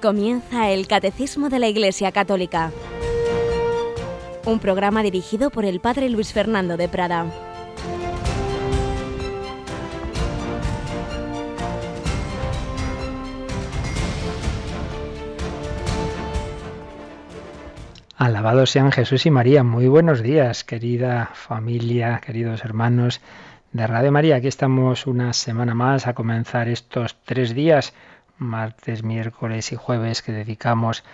Comienza el Catecismo de la Iglesia Católica, un programa dirigido por el Padre Luis Fernando de Prada. Alabados sean Jesús y María. Muy buenos días, querida familia, queridos hermanos de Radio María. Aquí estamos una semana más a comenzar estos tres días martes, miércoles y jueves que dedicamos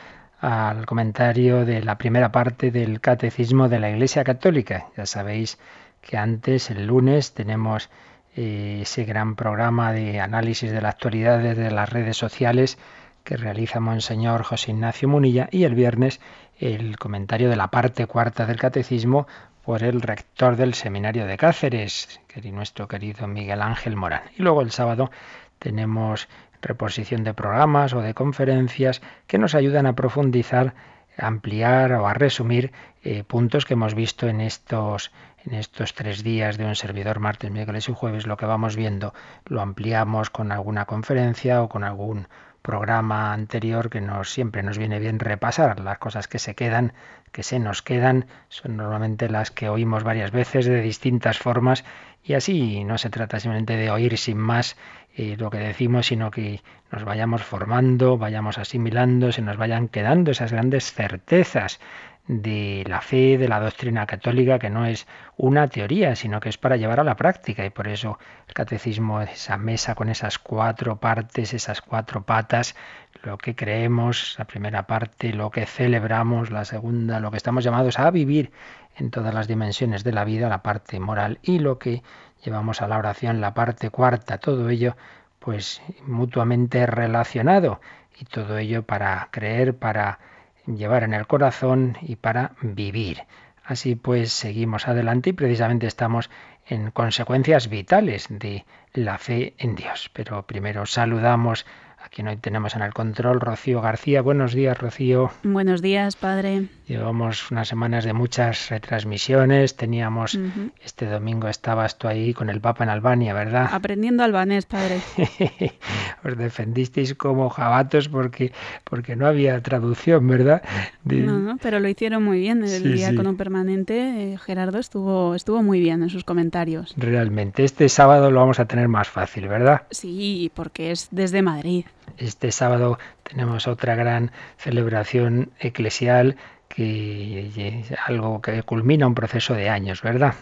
al comentario de la primera parte del Catecismo de la Iglesia Católica. Ya sabéis que antes, el lunes, tenemos eh, ese gran programa de análisis de la actualidad desde las redes sociales que realiza Monseñor José Ignacio Munilla y el viernes el comentario de la parte cuarta del Catecismo por el rector del Seminario de Cáceres, nuestro querido Miguel Ángel Morán. Y luego el sábado tenemos reposición de programas o de conferencias que nos ayudan a profundizar, a ampliar o a resumir eh, puntos que hemos visto en estos en estos tres días de un servidor martes, miércoles y jueves, lo que vamos viendo lo ampliamos con alguna conferencia o con algún programa anterior que nos siempre nos viene bien repasar las cosas que se quedan que se nos quedan. Son normalmente las que oímos varias veces de distintas formas y así no se trata simplemente de oír sin más lo que decimos, sino que nos vayamos formando, vayamos asimilando, se nos vayan quedando esas grandes certezas de la fe, de la doctrina católica, que no es una teoría, sino que es para llevar a la práctica. Y por eso el catecismo, esa mesa con esas cuatro partes, esas cuatro patas, lo que creemos, la primera parte, lo que celebramos, la segunda, lo que estamos llamados a vivir en todas las dimensiones de la vida, la parte moral, y lo que llevamos a la oración, la parte cuarta, todo ello pues mutuamente relacionado y todo ello para creer, para llevar en el corazón y para vivir. Así pues, seguimos adelante y precisamente estamos en consecuencias vitales de la fe en Dios. Pero primero saludamos a quien hoy tenemos en el control, Rocío García. Buenos días, Rocío. Buenos días, padre. Llevamos unas semanas de muchas retransmisiones. Teníamos, este domingo estabas tú ahí con el Papa en Albania, ¿verdad? Aprendiendo albanés, padre. Os defendisteis como jabatos porque, porque no había traducción, ¿verdad? No, no, pero lo hicieron muy bien. El día con un permanente, eh, Gerardo estuvo, estuvo muy bien en sus comentarios. Realmente, este sábado lo vamos a tener más fácil, ¿verdad? Sí, porque es desde Madrid. Este sábado tenemos otra gran celebración eclesial que es algo que culmina un proceso de años, ¿verdad?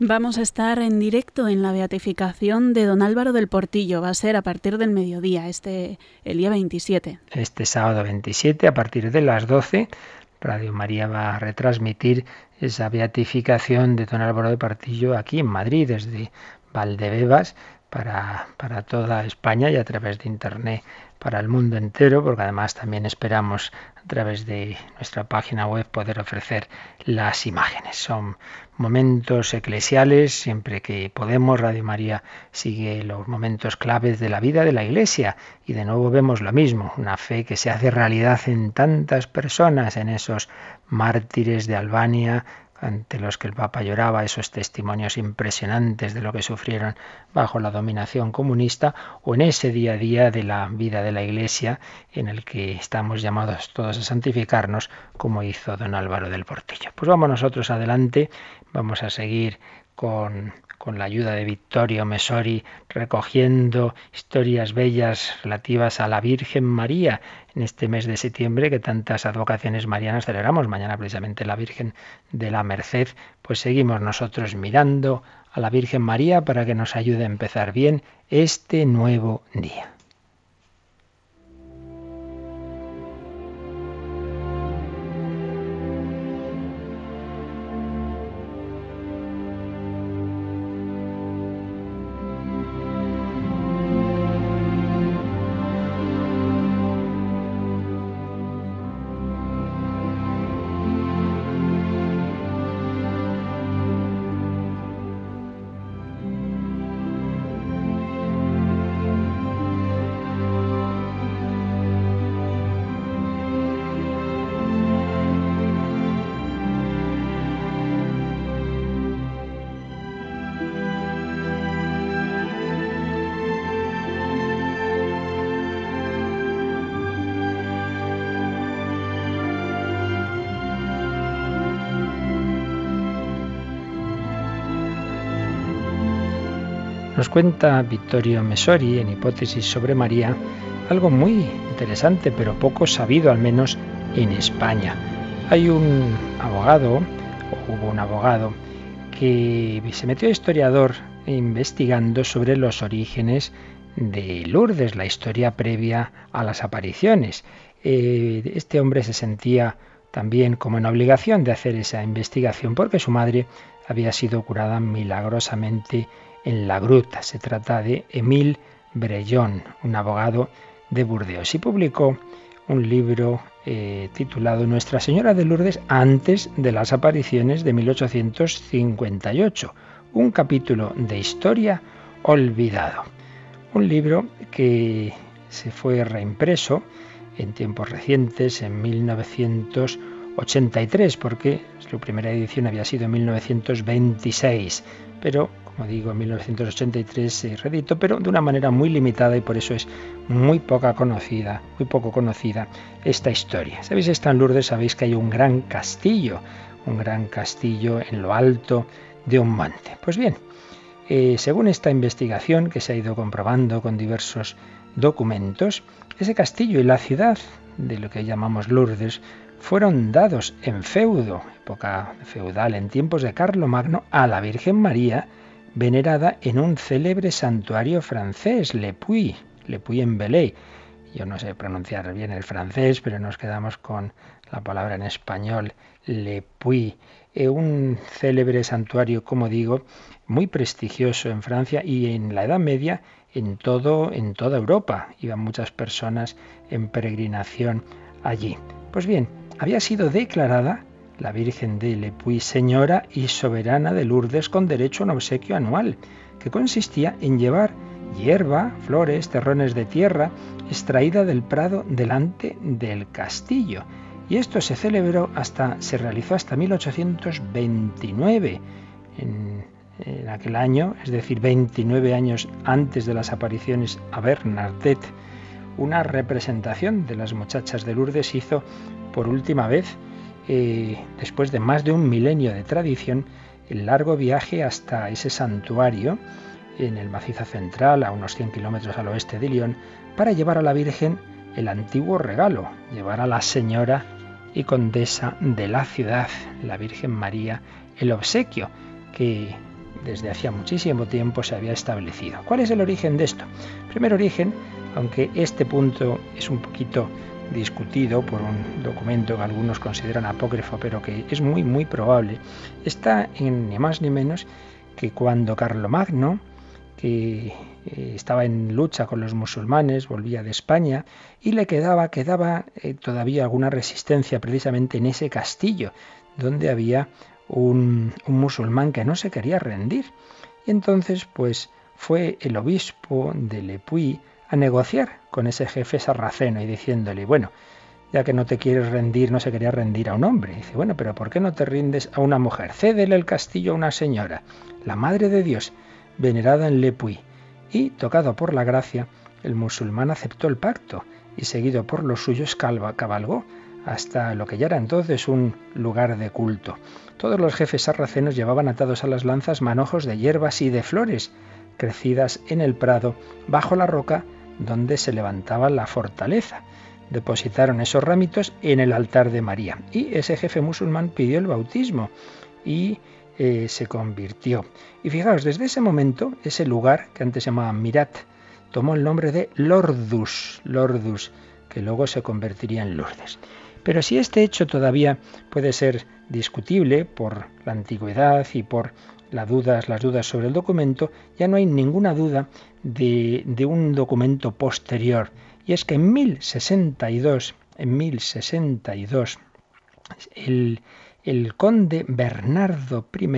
Vamos a estar en directo en la beatificación de don Álvaro del Portillo. Va a ser a partir del mediodía, este el día 27. Este sábado 27, a partir de las 12, Radio María va a retransmitir esa beatificación de don Álvaro del Portillo aquí en Madrid, desde Valdebebas, para, para toda España y a través de Internet para el mundo entero, porque además también esperamos a través de nuestra página web poder ofrecer las imágenes. Son momentos eclesiales, siempre que podemos, Radio María sigue los momentos claves de la vida de la Iglesia y de nuevo vemos lo mismo, una fe que se hace realidad en tantas personas, en esos mártires de Albania, ante los que el Papa lloraba, esos testimonios impresionantes de lo que sufrieron bajo la dominación comunista, o en ese día a día de la vida de la Iglesia, en el que estamos llamados todos a santificarnos, como hizo don Álvaro del Portillo. Pues vamos nosotros adelante, vamos a seguir con con la ayuda de Vittorio Mesori, recogiendo historias bellas relativas a la Virgen María en este mes de septiembre que tantas advocaciones marianas celebramos. Mañana precisamente la Virgen de la Merced. Pues seguimos nosotros mirando a la Virgen María para que nos ayude a empezar bien este nuevo día. Cuenta Vittorio Mesori en Hipótesis sobre María algo muy interesante, pero poco sabido al menos en España. Hay un abogado, o hubo un abogado, que se metió historiador investigando sobre los orígenes de Lourdes, la historia previa a las apariciones. Eh, este hombre se sentía también como en obligación de hacer esa investigación porque su madre había sido curada milagrosamente en la gruta. Se trata de Emile Brellón, un abogado de Burdeos, y publicó un libro eh, titulado Nuestra Señora de Lourdes antes de las apariciones de 1858, un capítulo de historia olvidado. Un libro que se fue reimpreso en tiempos recientes, en 1983, porque su primera edición había sido en 1926, pero como digo, en 1983 se reeditó, pero de una manera muy limitada y por eso es muy poca conocida, muy poco conocida esta historia. Sabéis, está en Lourdes, sabéis que hay un gran castillo, un gran castillo en lo alto de un monte. Pues bien, eh, según esta investigación que se ha ido comprobando con diversos documentos, ese castillo y la ciudad de lo que llamamos Lourdes fueron dados en feudo, época feudal, en tiempos de Carlomagno, a la Virgen María, venerada en un célebre santuario francés, Le Puy, Le Puy en Belay. Yo no sé pronunciar bien el francés, pero nos quedamos con la palabra en español, Le Puy. Eh, un célebre santuario, como digo, muy prestigioso en Francia y en la Edad Media en todo en toda Europa. Iban muchas personas en peregrinación allí. Pues bien, había sido declarada la Virgen de Lepuy señora y soberana de Lourdes con derecho a un obsequio anual, que consistía en llevar hierba, flores, terrones de tierra extraída del prado delante del castillo. Y esto se celebró hasta, se realizó hasta 1829. En, en aquel año, es decir, 29 años antes de las apariciones a Bernadette, una representación de las muchachas de Lourdes hizo por última vez, eh, después de más de un milenio de tradición, el largo viaje hasta ese santuario en el macizo central, a unos 100 kilómetros al oeste de Lyon, para llevar a la Virgen el antiguo regalo, llevar a la señora y condesa de la ciudad, la Virgen María, el obsequio que desde hacía muchísimo tiempo se había establecido. ¿Cuál es el origen de esto? primer origen, aunque este punto es un poquito discutido por un documento que algunos consideran apócrifo, pero que es muy, muy probable, está en ni más ni menos que cuando Carlomagno, que eh, estaba en lucha con los musulmanes, volvía de España y le quedaba, quedaba eh, todavía alguna resistencia precisamente en ese castillo, donde había un, musulmán que no se quería rendir. Y entonces, pues, fue el obispo de Lepuy a negociar con ese jefe sarraceno y diciéndole, bueno, ya que no te quieres rendir, no se quería rendir a un hombre. dice, bueno, pero ¿por qué no te rindes a una mujer? Cédele el castillo a una señora, la Madre de Dios, venerada en Lepuy. Y, tocado por la gracia, el musulmán aceptó el pacto y, seguido por los suyos, cabalgó hasta lo que ya era entonces un lugar de culto. Todos los jefes sarracenos llevaban atados a las lanzas manojos de hierbas y de flores, crecidas en el prado, bajo la roca donde se levantaba la fortaleza. Depositaron esos ramitos en el altar de María y ese jefe musulmán pidió el bautismo y eh, se convirtió. Y fijaos, desde ese momento, ese lugar que antes se llamaba Mirat, tomó el nombre de Lordus, Lordus, que luego se convertiría en Lourdes. Pero si este hecho todavía puede ser discutible por la antigüedad y por las dudas, sobre el documento, ya no hay ninguna duda de, de un documento posterior. Y es que en 1062, en 1062, el, el conde Bernardo I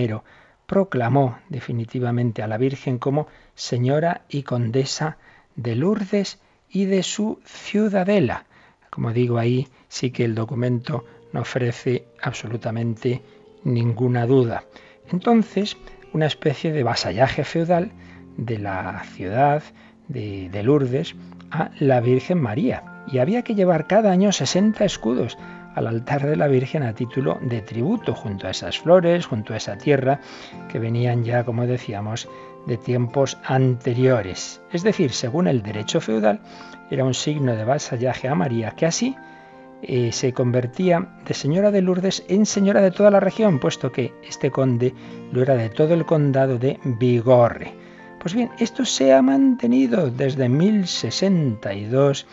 proclamó definitivamente a la Virgen como señora y condesa de Lourdes y de su ciudadela. Como digo ahí, sí que el documento no ofrece absolutamente ninguna duda. Entonces, una especie de vasallaje feudal de la ciudad de, Lourdes a la Virgen María. Y había que llevar cada año 60 escudos al altar de la Virgen a título de tributo, junto a esas flores, junto a esa tierra que venían ya, como decíamos, de tiempos anteriores. Es decir, según el derecho feudal, era un signo de vasallaje a María, que así se convertía de señora de Lourdes en señora de toda la región, puesto que este conde lo era de todo el condado de Vigorre. Pues bien, esto se ha mantenido desde 1062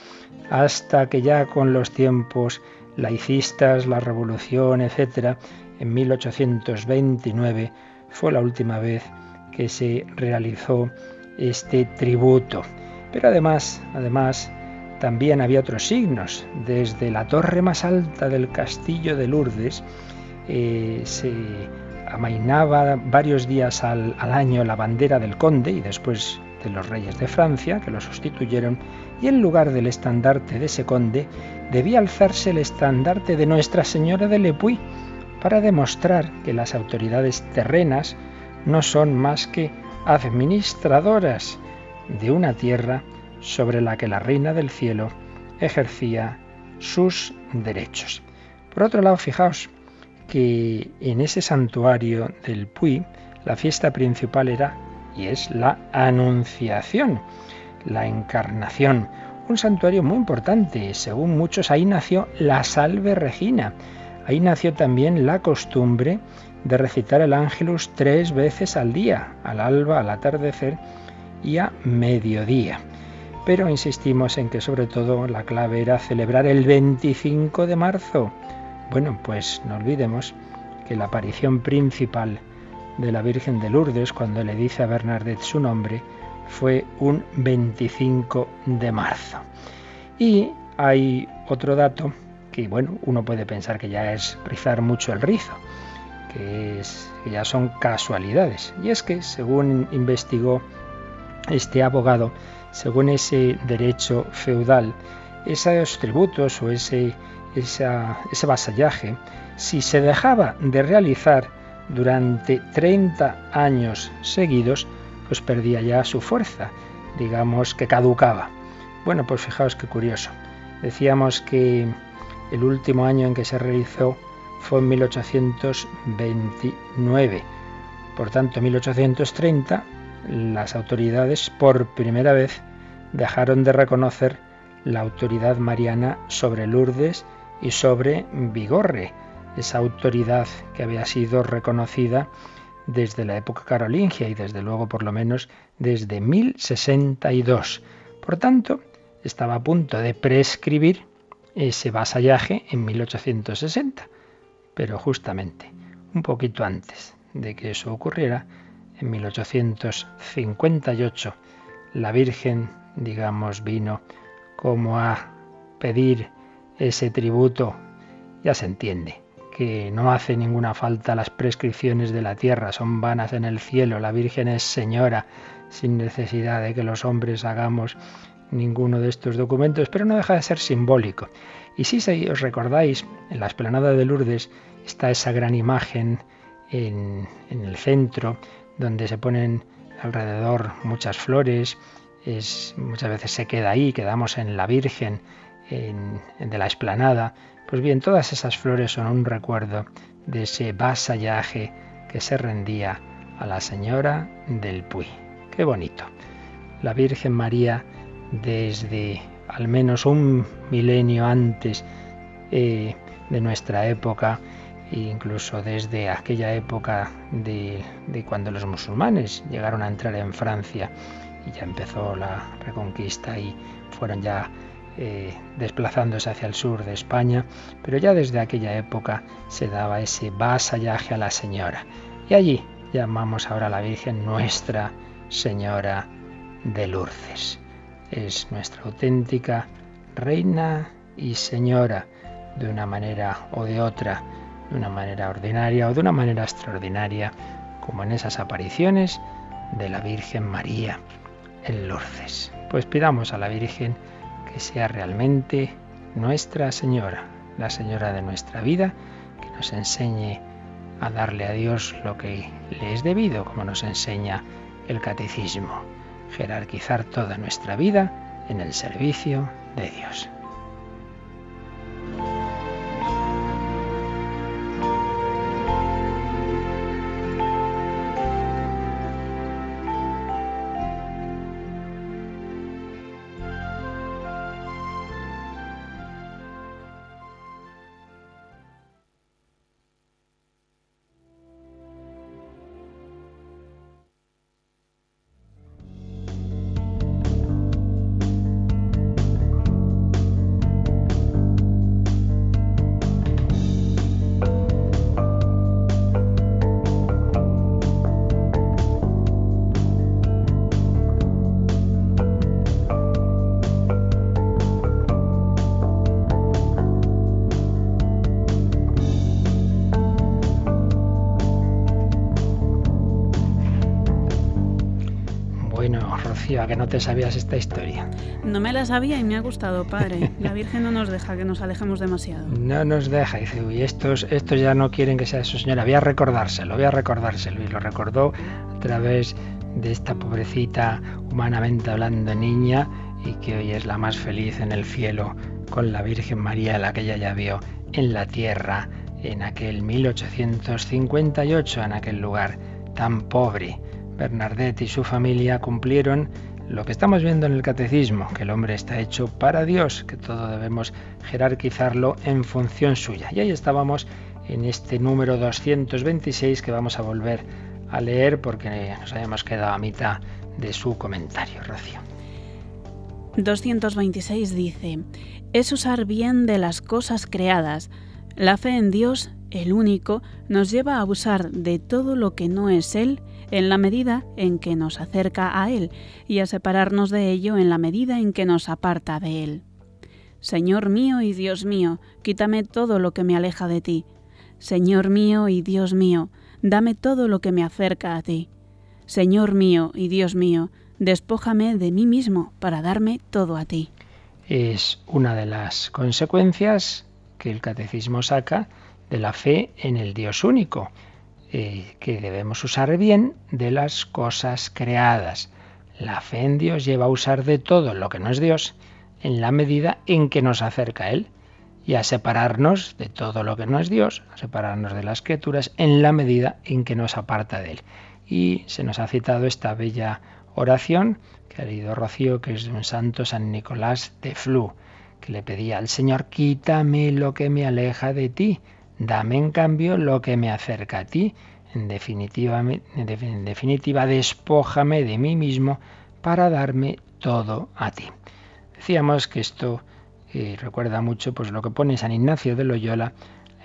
hasta que ya con los tiempos laicistas, la revolución, etc., en 1829 fue la última vez que se realizó este tributo. Pero además, además, también había otros signos. Desde la torre más alta del castillo de Lourdes eh, se amainaba varios días al, al año la bandera del conde y después de los reyes de Francia, que lo sustituyeron, y en lugar del estandarte de ese conde debía alzarse el estandarte de Nuestra Señora de Lepuy, para demostrar que las autoridades terrenas no son más que administradoras de una tierra sobre la que la Reina del Cielo ejercía sus derechos. Por otro lado, fijaos que en ese santuario del Puy la fiesta principal era y es la Anunciación, la Encarnación, un santuario muy importante. Según muchos, ahí nació la Salve Regina. Ahí nació también la costumbre de recitar el Ángelus tres veces al día, al alba, al atardecer y a mediodía pero insistimos en que sobre todo la clave era celebrar el 25 de marzo. Bueno, pues no olvidemos que la aparición principal de la Virgen de Lourdes, cuando le dice a Bernadette su nombre, fue un 25 de marzo. Y hay otro dato que, bueno, uno puede pensar que ya es rizar mucho el rizo, que, es, que ya son casualidades. Y es que, según investigó este abogado, según ese derecho feudal, esos tributos o ese, ese vasallaje, si se dejaba de realizar durante 30 años seguidos, pues perdía ya su fuerza, digamos que caducaba. Bueno, pues fijaos qué curioso. Decíamos que el último año en que se realizó fue en 1829. Por tanto, en 1830 las autoridades por primera vez dejaron de reconocer la autoridad mariana sobre Lourdes y sobre Vigorre, esa autoridad que había sido reconocida desde la época carolingia y desde luego por lo menos desde 1062. Por tanto, estaba a punto de prescribir ese vasallaje en 1860, pero justamente un poquito antes de que eso ocurriera, en 1858, la Virgen, digamos, vino como a pedir ese tributo, ya se entiende, que no hace ninguna falta las prescripciones de la tierra, son vanas en el cielo, la Virgen es señora, sin necesidad de que los hombres hagamos ninguno de estos documentos, pero no deja de ser simbólico. Y si os recordáis, en la esplanada de Lourdes está esa gran imagen en, en el centro donde se ponen alrededor muchas flores, muchas veces se queda ahí, quedamos en la Virgen, en, de la esplanada. Pues bien, todas esas flores son un recuerdo de ese vasallaje que se rendía a la Señora del Puy. Qué bonito. La Virgen María, desde al menos un milenio antes eh, de nuestra época, incluso desde aquella época de, cuando los musulmanes llegaron a entrar en Francia y ya empezó la reconquista y fueron ya eh, desplazándose hacia el sur de España, pero ya desde aquella época se daba ese vasallaje a la Señora. Y allí llamamos ahora a la Virgen Nuestra Señora de Lourdes. Es nuestra auténtica Reina y Señora, de una manera o de otra de una manera ordinaria o de una manera extraordinaria, como en esas apariciones de la Virgen María en. Pues pidamos a la Virgen que sea realmente nuestra Señora, la Señora de nuestra vida, que nos enseñe a darle a Dios lo que le es debido, como nos enseña el catecismo, jerarquizar toda nuestra vida en el servicio de Dios. No te sabías esta historia. No me la sabía y me ha gustado, padre. La Virgen no nos deja que nos alejemos demasiado. No nos deja, dice, uy, estos, estos ya no quieren que sea su señora. Voy a recordárselo, voy a recordárselo. Y lo recordó a través de esta pobrecita, humanamente hablando, niña, y que hoy es la más feliz en el cielo con la Virgen María, la que ella ya vio en la tierra en aquel 1858, en aquel lugar tan pobre. Bernadette y su familia cumplieron lo que estamos viendo en el catecismo, que el hombre está hecho para Dios, que todo debemos jerarquizarlo en función suya. Y ahí estábamos en este número 226 que vamos a volver a leer porque nos habíamos quedado a mitad de su comentario, Rocío. 226 dice, es usar bien de las cosas creadas. La fe en Dios, el único, nos lleva a abusar de todo lo que no es Él en la medida en que nos acerca a Él y a separarnos de ello en la medida en que nos aparta de Él. Señor mío y Dios mío, quítame todo lo que me aleja de ti. Señor mío y Dios mío, dame todo lo que me acerca a ti. Señor mío y Dios mío, despójame de mí mismo para darme todo a ti. Es una de las consecuencias que el catecismo saca de la fe en el Dios único. Eh, que debemos usar bien de las cosas creadas. La fe en Dios lleva a usar de todo lo que no es Dios en la medida en que nos acerca a Él y a separarnos de todo lo que no es Dios, a separarnos de las criaturas en la medida en que nos aparta de Él. Y se nos ha citado esta bella oración que ha leído Rocío, que es de un santo San Nicolás de Flu, que le pedía al Señor, quítame lo que me aleja de ti Dame en cambio lo que me acerca a ti. En definitiva, en despójame de mí mismo para darme todo a ti. Decíamos que esto recuerda mucho pues, lo que pone San Ignacio de Loyola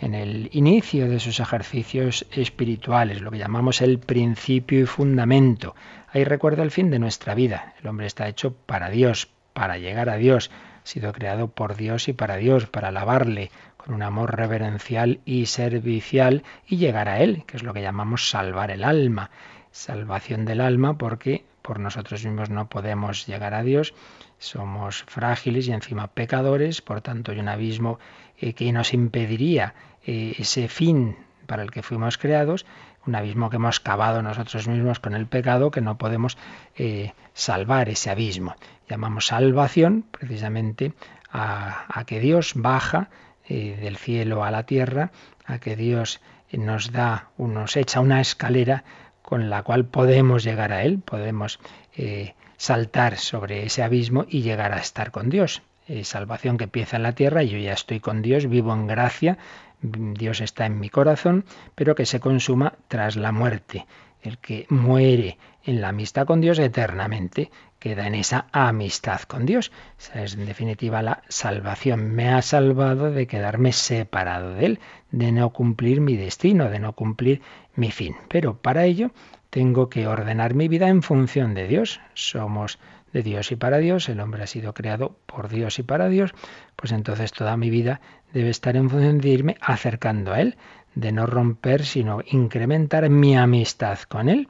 en el inicio de sus ejercicios espirituales, lo que llamamos el principio y fundamento. Ahí recuerda el fin de nuestra vida. El hombre está hecho para Dios, para llegar a Dios. Ha sido creado por Dios y para Dios, para alabarle, con un amor reverencial y servicial y llegar a Él, que es lo que llamamos salvar el alma. Salvación del alma porque por nosotros mismos no podemos llegar a Dios, somos frágiles y encima pecadores, por tanto hay un abismo eh, que nos impediría eh, ese fin para el que fuimos creados, un abismo que hemos cavado nosotros mismos con el pecado, que no podemos eh, salvar ese abismo. Llamamos salvación precisamente a, a que Dios baja eh, del cielo a la tierra, a que Dios nos da, nos echa una escalera con la cual podemos llegar a Él, podemos eh, saltar sobre ese abismo y llegar a estar con Dios. Eh, salvación que empieza en la tierra, yo ya estoy con Dios, vivo en gracia, Dios está en mi corazón, pero que se consuma tras la muerte. El que muere en la amistad con Dios eternamente queda en esa amistad con Dios. Esa es en definitiva la salvación. Me ha salvado de quedarme separado de Él, de no cumplir mi destino, de no cumplir mi fin. Pero para ello tengo que ordenar mi vida en función de Dios. Somos de Dios y para Dios, el hombre ha sido creado por Dios y para Dios, pues entonces toda mi vida debe estar en función de irme acercando a Él, de no romper, sino incrementar mi amistad con Él.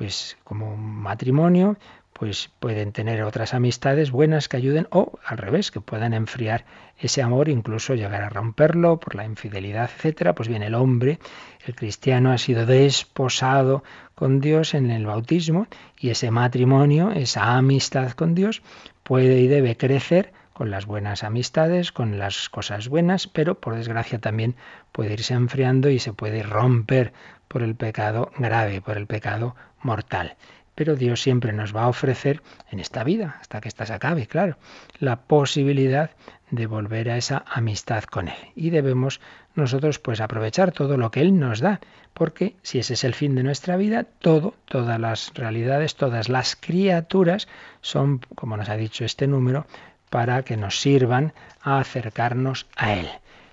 Pues como matrimonio, pues pueden tener otras amistades buenas que ayuden o al revés, que puedan enfriar ese amor, incluso llegar a romperlo por la infidelidad, etcétera. Pues bien, el hombre, el cristiano ha sido desposado con Dios en el bautismo y ese matrimonio, esa amistad con Dios puede y debe crecer con las buenas amistades, con las cosas buenas, pero por desgracia también puede irse enfriando y se puede romper por el pecado grave, por el pecado mortal pero Dios siempre nos va a ofrecer en esta vida, hasta que ésta se acabe, claro, la posibilidad de volver a esa amistad con Él. Y debemos nosotros pues aprovechar todo lo que Él nos da, porque si ese es el fin de nuestra vida, todo, todas las realidades, todas las criaturas son, como nos ha dicho este número, para que nos sirvan a acercarnos a Él.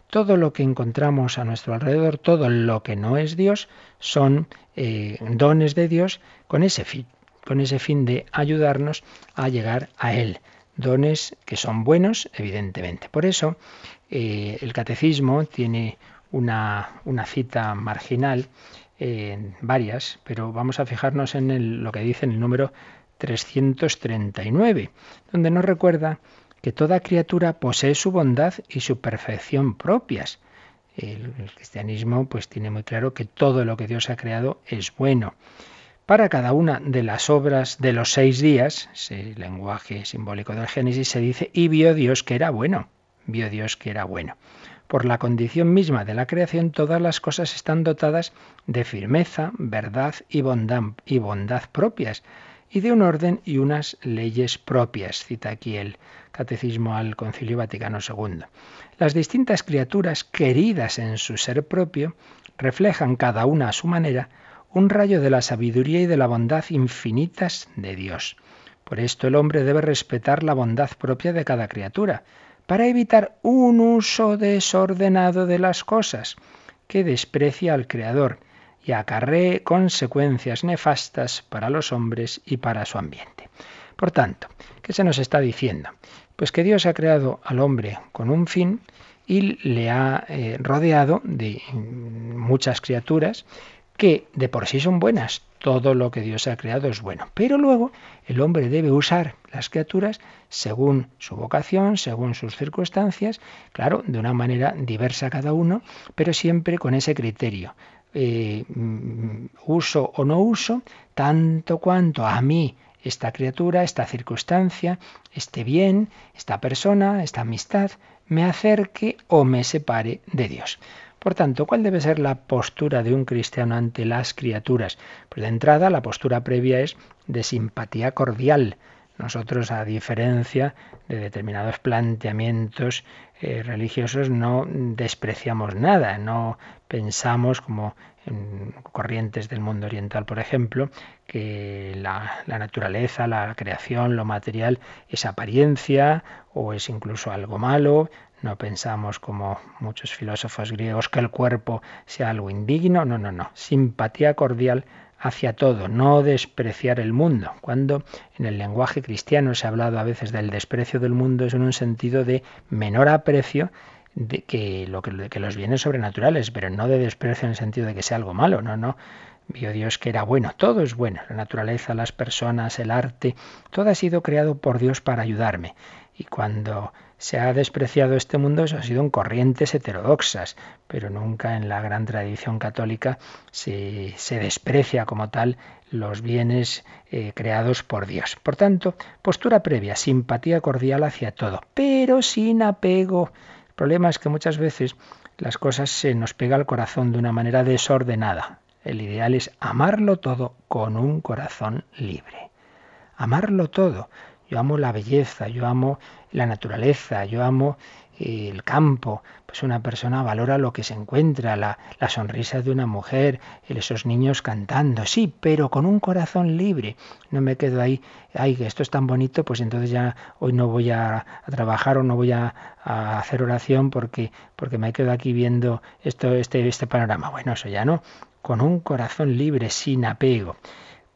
Todo lo que encontramos a nuestro alrededor, todo lo que no es Dios, son eh, dones de Dios con ese fin con ese fin de ayudarnos a llegar a Él. Dones que son buenos, evidentemente. Por eso eh, el catecismo tiene una, cita marginal, varias, pero vamos a fijarnos en lo que dice en el número 339, donde nos recuerda que toda criatura posee su bondad y su perfección propias. El, cristianismo pues tiene muy claro que todo lo que Dios ha creado es bueno. Para cada una de las obras de los seis días, ese lenguaje simbólico del Génesis, se dice, y vio Dios que era bueno, vio Dios que era bueno. Por la condición misma de la creación, todas las cosas están dotadas de firmeza, verdad y bondad, y bondad propias, y de un orden y unas leyes propias, cita aquí el Catecismo al Concilio Vaticano II. Las distintas criaturas, queridas en su ser propio, reflejan cada una a su manera un rayo de la sabiduría y de la bondad infinitas de Dios. Por esto el hombre debe respetar la bondad propia de cada criatura, para evitar un uso desordenado de las cosas, que desprecia al Creador y acarree consecuencias nefastas para los hombres y para su ambiente. Por tanto, ¿qué se nos está diciendo? Pues que Dios ha creado al hombre con un fin y le ha eh, rodeado de muchas criaturas que de por sí son buenas. Todo lo que Dios ha creado es bueno. Pero luego el hombre debe usar las criaturas según su vocación, según sus circunstancias, claro, de una manera diversa cada uno, pero siempre con ese criterio. Eh, mm, uso o no uso, tanto cuanto a mí esta criatura, esta circunstancia, este bien, esta persona, esta amistad, me acerque o me separe de Dios. Por tanto, ¿cuál debe ser la postura de un cristiano ante las criaturas? Pues de entrada, la postura previa es de simpatía cordial. Nosotros, a diferencia de determinados planteamientos eh, religiosos, no despreciamos nada, no pensamos como en corrientes del mundo oriental, por ejemplo, que la, la, naturaleza, la creación, lo material es apariencia o es incluso algo malo, no pensamos como muchos filósofos griegos que el cuerpo sea algo indigno, no, no, no. Simpatía cordial hacia todo, no despreciar el mundo. Cuando en el lenguaje cristiano se ha hablado a veces del desprecio del mundo es en un sentido de menor aprecio de que, que los bienes sobrenaturales, pero no de desprecio en el sentido de que sea algo malo, no, no. Vio Dios que era bueno, todo es bueno, la naturaleza, las personas, el arte, todo ha sido creado por Dios para ayudarme. Y cuando se ha despreciado este mundo, eso ha sido en corrientes heterodoxas, pero nunca en la gran tradición católica se, se desprecia como tal los bienes eh, creados por Dios. Por tanto, postura previa, simpatía cordial hacia todo, pero sin apego. El problema es que muchas veces las cosas se nos pega al corazón de una manera desordenada. El ideal es amarlo todo con un corazón libre. Amarlo todo. Yo amo la belleza, yo amo la naturaleza, yo amo eh, el campo, pues una persona valora lo que se encuentra, la, la, sonrisa de una mujer, esos niños cantando, sí, pero con un corazón libre. No me quedo ahí, ay, que esto es tan bonito, pues entonces ya hoy no voy a, a trabajar o no voy a, a, hacer oración porque, porque me quedo aquí viendo esto, este, este panorama. Bueno, eso ya no, con un corazón libre, sin apego.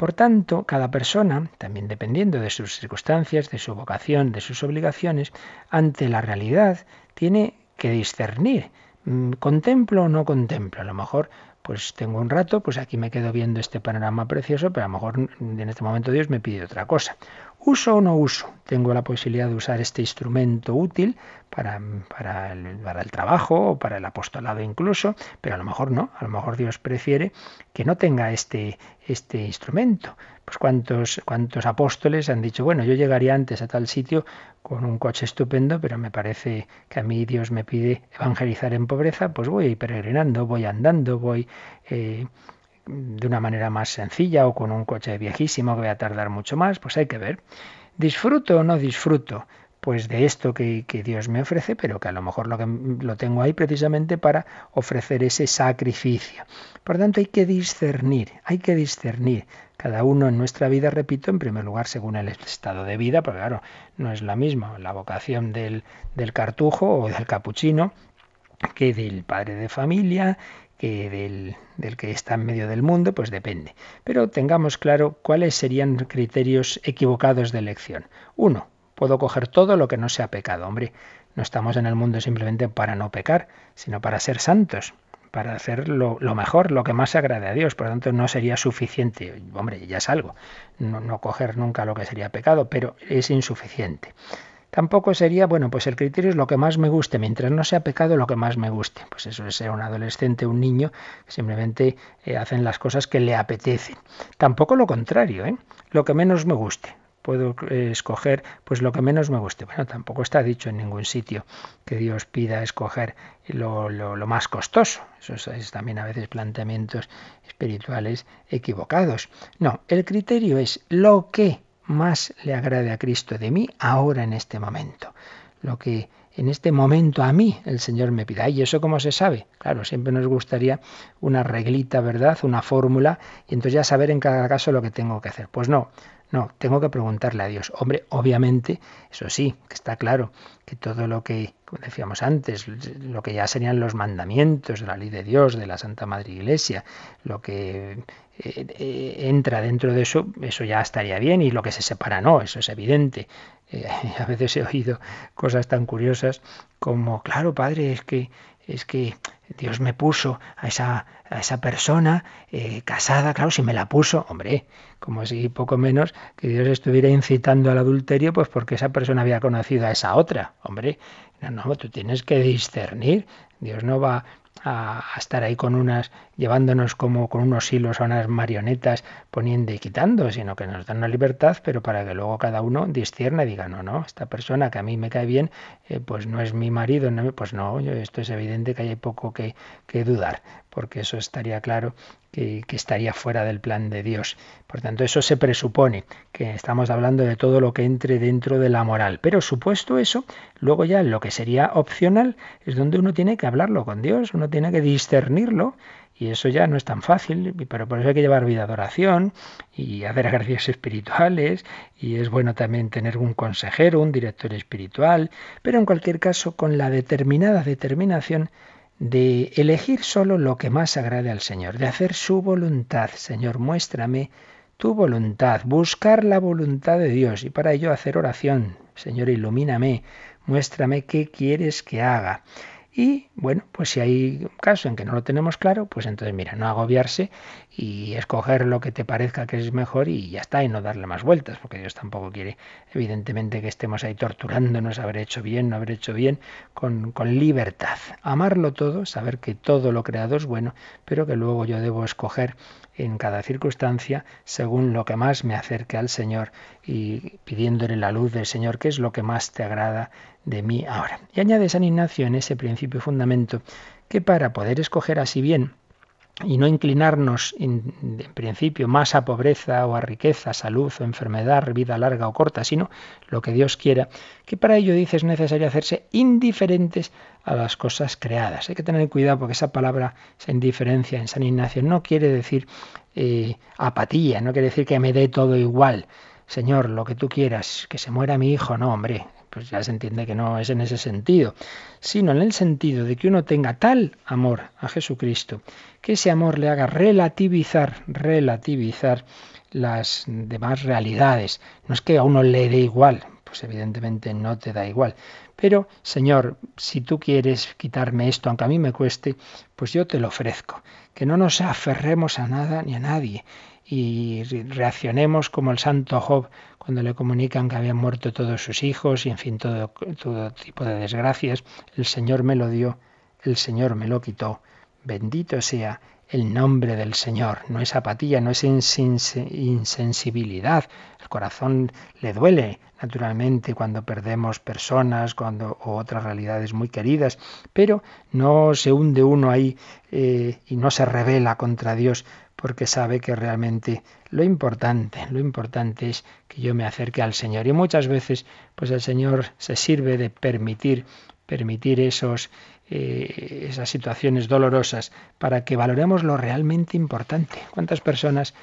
Por tanto, cada persona, también dependiendo de sus circunstancias, de su vocación, de sus obligaciones, ante la realidad, tiene que discernir. Mm, ¿Contemplo o no contemplo? A lo mejor pues tengo un rato, pues aquí me quedo viendo este panorama precioso, pero a lo mejor en este momento Dios me pide otra cosa. ¿Uso o no uso? Tengo la posibilidad de usar este instrumento útil para, para, el, trabajo o para el apostolado incluso, pero a lo mejor no, a lo mejor Dios prefiere que no tenga este, este instrumento. Pues cuántos, cuántos apóstoles han dicho, bueno, yo llegaría antes a tal sitio con un coche estupendo, pero me parece que a mí Dios me pide evangelizar en pobreza, pues voy peregrinando, voy andando, voy eh, de una manera más sencilla o con un coche viejísimo que voy a tardar mucho más, pues hay que ver. ¿Disfruto o no disfruto? Pues de esto que, Dios me ofrece, pero que a lo mejor lo, que, lo tengo ahí precisamente para ofrecer ese sacrificio. Por tanto, hay que discernir, hay que discernir cada uno en nuestra vida, repito, en primer lugar según el estado de vida, porque claro, no es la misma la vocación del, del cartujo o del capuchino que del padre de familia, del, que está en medio del mundo, pues depende. Pero tengamos claro cuáles serían criterios equivocados de elección. Uno, puedo coger todo lo que no sea pecado. Hombre, no estamos en el mundo simplemente para no pecar, sino para ser santos. para hacer lo, mejor, lo que más agrade a Dios. Por lo tanto, no sería suficiente. Hombre, ya es algo. No coger nunca lo que sería pecado, pero es insuficiente. Tampoco sería, bueno, pues el criterio es lo que más me guste, mientras no sea pecado lo que más me guste. Pues eso es ser un adolescente, un niño, simplemente eh, hacen las cosas que le apetecen. Tampoco lo contrario, ¿eh? lo que menos me guste puedo eh, escoger pues lo que menos me guste. Bueno, tampoco está dicho en ningún sitio que Dios pida escoger lo, lo, más costoso. Eso es, también a veces planteamientos espirituales equivocados. No, el criterio es lo que más le agrade a Cristo de mí ahora en este momento. Lo que en este momento a mí el Señor me pida. ¿Y eso cómo se sabe? Claro, siempre nos gustaría una reglita, ¿verdad? Una fórmula y entonces ya saber en cada caso lo que tengo que hacer. Pues no, no, tengo que preguntarle a Dios. Hombre, obviamente, eso sí, que está claro, que todo lo que, como decíamos antes, lo que ya serían los mandamientos de la ley de Dios, de la Santa Madre Iglesia, lo que eh, eh, entra dentro de eso, eso ya estaría bien, y lo que se separa no, eso es evidente. Eh, a veces he oído cosas tan curiosas como, claro, padre, es que es que Dios me puso a esa, a esa persona casada, claro, si me la puso, hombre, como si poco menos que Dios estuviera incitando al adulterio, pues porque esa persona había conocido a esa otra. Hombre, no, no, tú tienes que discernir. Dios no va a, estar ahí con unas, llevándonos como con unos hilos a unas marionetas poniendo y quitando, sino que nos dan una libertad, pero para que luego cada uno discierna y diga, no, no, esta persona que a mí me cae bien, eh, pues no es mi marido, pues no, esto es evidente que hay poco que, que dudar, porque eso estaría claro que, estaría fuera del plan de Dios. Por tanto, eso se presupone, que estamos hablando de todo lo que entre dentro de la moral. Pero supuesto eso, luego ya lo que sería opcional es donde uno tiene que hablarlo con Dios, uno tiene que discernirlo. Y eso ya no es tan fácil, pero por eso hay que llevar vida de oración y hacer ejercicios espirituales. Y es bueno también tener un consejero, un director espiritual. Pero en cualquier caso, con la determinada determinación de elegir solo lo que más agrade al Señor, de hacer su voluntad. Señor, muéstrame tu voluntad, buscar la voluntad de Dios y para ello hacer oración. Señor, ilumíname, muéstrame qué quieres que haga. Y bueno, pues si hay un caso en que no lo tenemos claro, pues entonces mira, no agobiarse y escoger lo que te parezca que es mejor y ya está, y no darle más vueltas, porque Dios tampoco quiere, evidentemente, que estemos ahí torturándonos, haber hecho bien, no haber hecho bien, con, con libertad. Amarlo todo, saber que todo lo creado es bueno, pero que luego yo debo escoger en cada circunstancia según lo que más me acerque al Señor y pidiéndole la luz del Señor, que es lo que más te agrada de mí ahora. Y añade San Ignacio en ese principio y fundamento que para poder escoger así bien y no inclinarnos en, principio más a pobreza o a riqueza, salud o enfermedad, vida larga o corta, sino lo que Dios quiera, que para ello dice es necesario hacerse indiferentes a las cosas creadas. Hay que tener cuidado porque esa palabra, esa indiferencia en San Ignacio no quiere decir eh, apatía, no quiere decir que me dé todo igual. Señor, lo que tú quieras, que se muera mi hijo, no, hombre, pues ya se entiende que no es en ese sentido, sino en el sentido de que uno tenga tal amor a Jesucristo, que ese amor le haga relativizar, relativizar las demás realidades. No es que a uno le dé igual, pues evidentemente no te da igual. Pero, Señor, si tú quieres quitarme esto, aunque a mí me cueste, pues yo te lo ofrezco. Que no nos aferremos a nada ni a nadie y reaccionemos como el santo Job cuando le comunican que habían muerto todos sus hijos y en fin todo, todo tipo de desgracias. El Señor me lo dio, el Señor me lo quitó. Bendito sea el nombre del Señor. No es apatía, no es insensibilidad. El corazón le duele, naturalmente, cuando perdemos personas cuando, o otras realidades muy queridas, pero no se hunde uno ahí eh, y no se revela contra Dios porque sabe que realmente lo importante, lo importante es que yo me acerque al Señor. Y muchas veces, pues el Señor se sirve de permitir, permitir esos, eh, esas situaciones dolorosas para que valoremos lo realmente importante. ¿Cuántas personas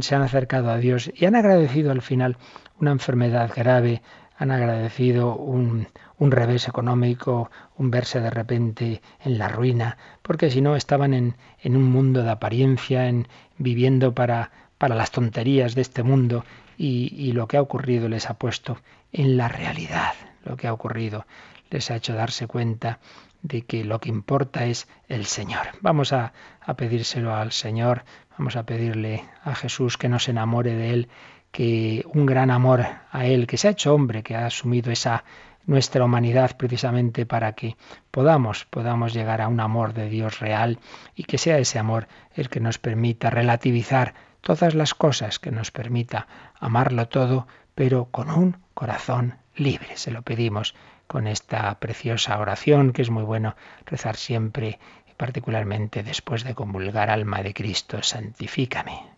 se han acercado a Dios y han agradecido al final una enfermedad grave, han agradecido un, un revés económico, un verse de repente en la ruina, porque si no estaban en, en un mundo de apariencia, en viviendo para, para las tonterías de este mundo y, y lo que ha ocurrido les ha puesto en la realidad, lo que ha ocurrido les ha hecho darse cuenta de que lo que importa es el Señor. Vamos a, a pedírselo al Señor, vamos a pedirle a Jesús que nos enamore de Él, que un gran amor a Él, que se ha hecho hombre, que ha asumido esa nuestra humanidad precisamente para que podamos, podamos llegar a un amor de Dios real y que sea ese amor el que nos permita relativizar todas las cosas, que nos permita amarlo todo, pero con un corazón libre. Se lo pedimos con esta preciosa oración que es muy bueno rezar siempre, particularmente después de convulgar alma de Cristo, santifícame.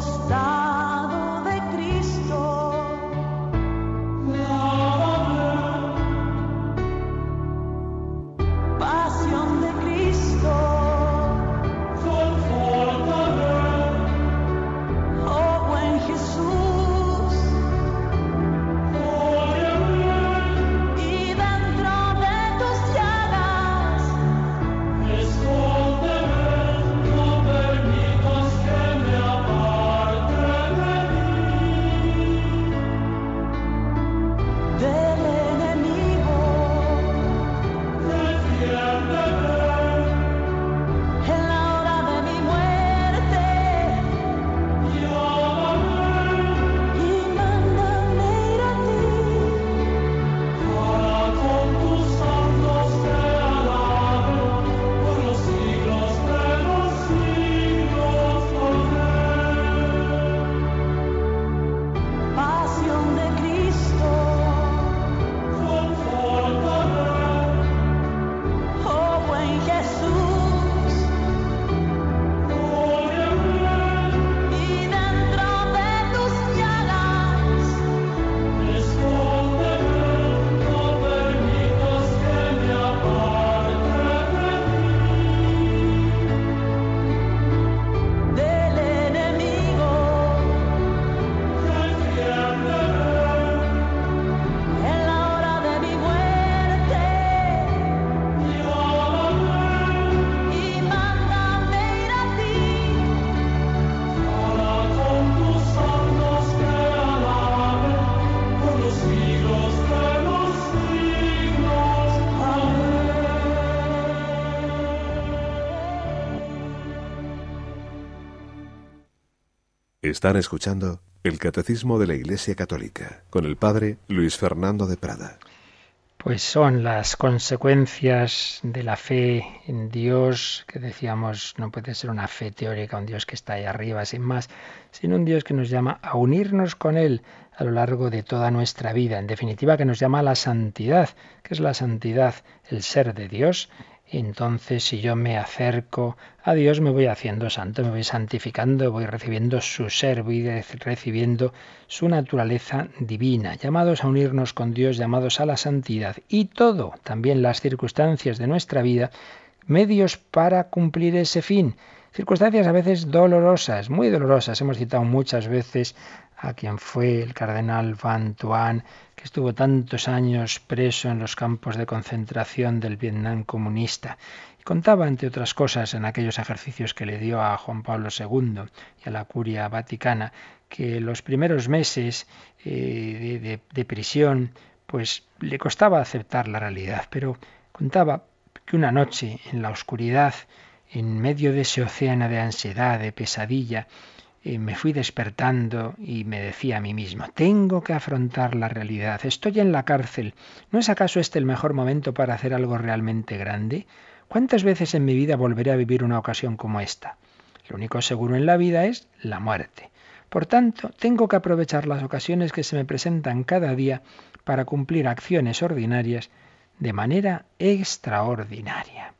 stop. Están escuchando el Catecismo de la Iglesia Católica con el Padre Luis Fernando de Prada. Pues son las consecuencias de la fe en Dios, que decíamos no puede ser una fe teórica, un Dios que está ahí arriba sin más, sino un Dios que nos llama a unirnos con Él a lo largo de toda nuestra vida. En definitiva, que nos llama a la santidad. ¿Qué es la santidad? El ser de Dios entonces si yo me acerco a Dios me voy haciendo santo, me voy santificando, voy recibiendo su ser, voy recibiendo su naturaleza divina, llamados a unirnos con Dios, llamados a la santidad y todo, también las circunstancias de nuestra vida, medios para cumplir ese fin. Circunstancias a veces dolorosas, muy dolorosas. Hemos citado muchas veces a quien fue el cardenal Van Tuan, que estuvo tantos años preso en los campos de concentración del Vietnam comunista. Contaba, entre otras cosas, en aquellos ejercicios que le dio a Juan Pablo II y a la curia vaticana, que los primeros meses eh, de, de prisión, pues le costaba aceptar la realidad, pero contaba que una noche en la oscuridad, en medio de ese océano de ansiedad, de pesadilla, me fui despertando y me decía a mí mismo, tengo que afrontar la realidad, estoy en la cárcel, ¿no es acaso este el mejor momento para hacer algo realmente grande? ¿Cuántas veces en mi vida volveré a vivir una ocasión como esta? Lo único seguro en la vida es la muerte. Por tanto, tengo que aprovechar las ocasiones que se me presentan cada día para cumplir acciones ordinarias de manera extraordinaria.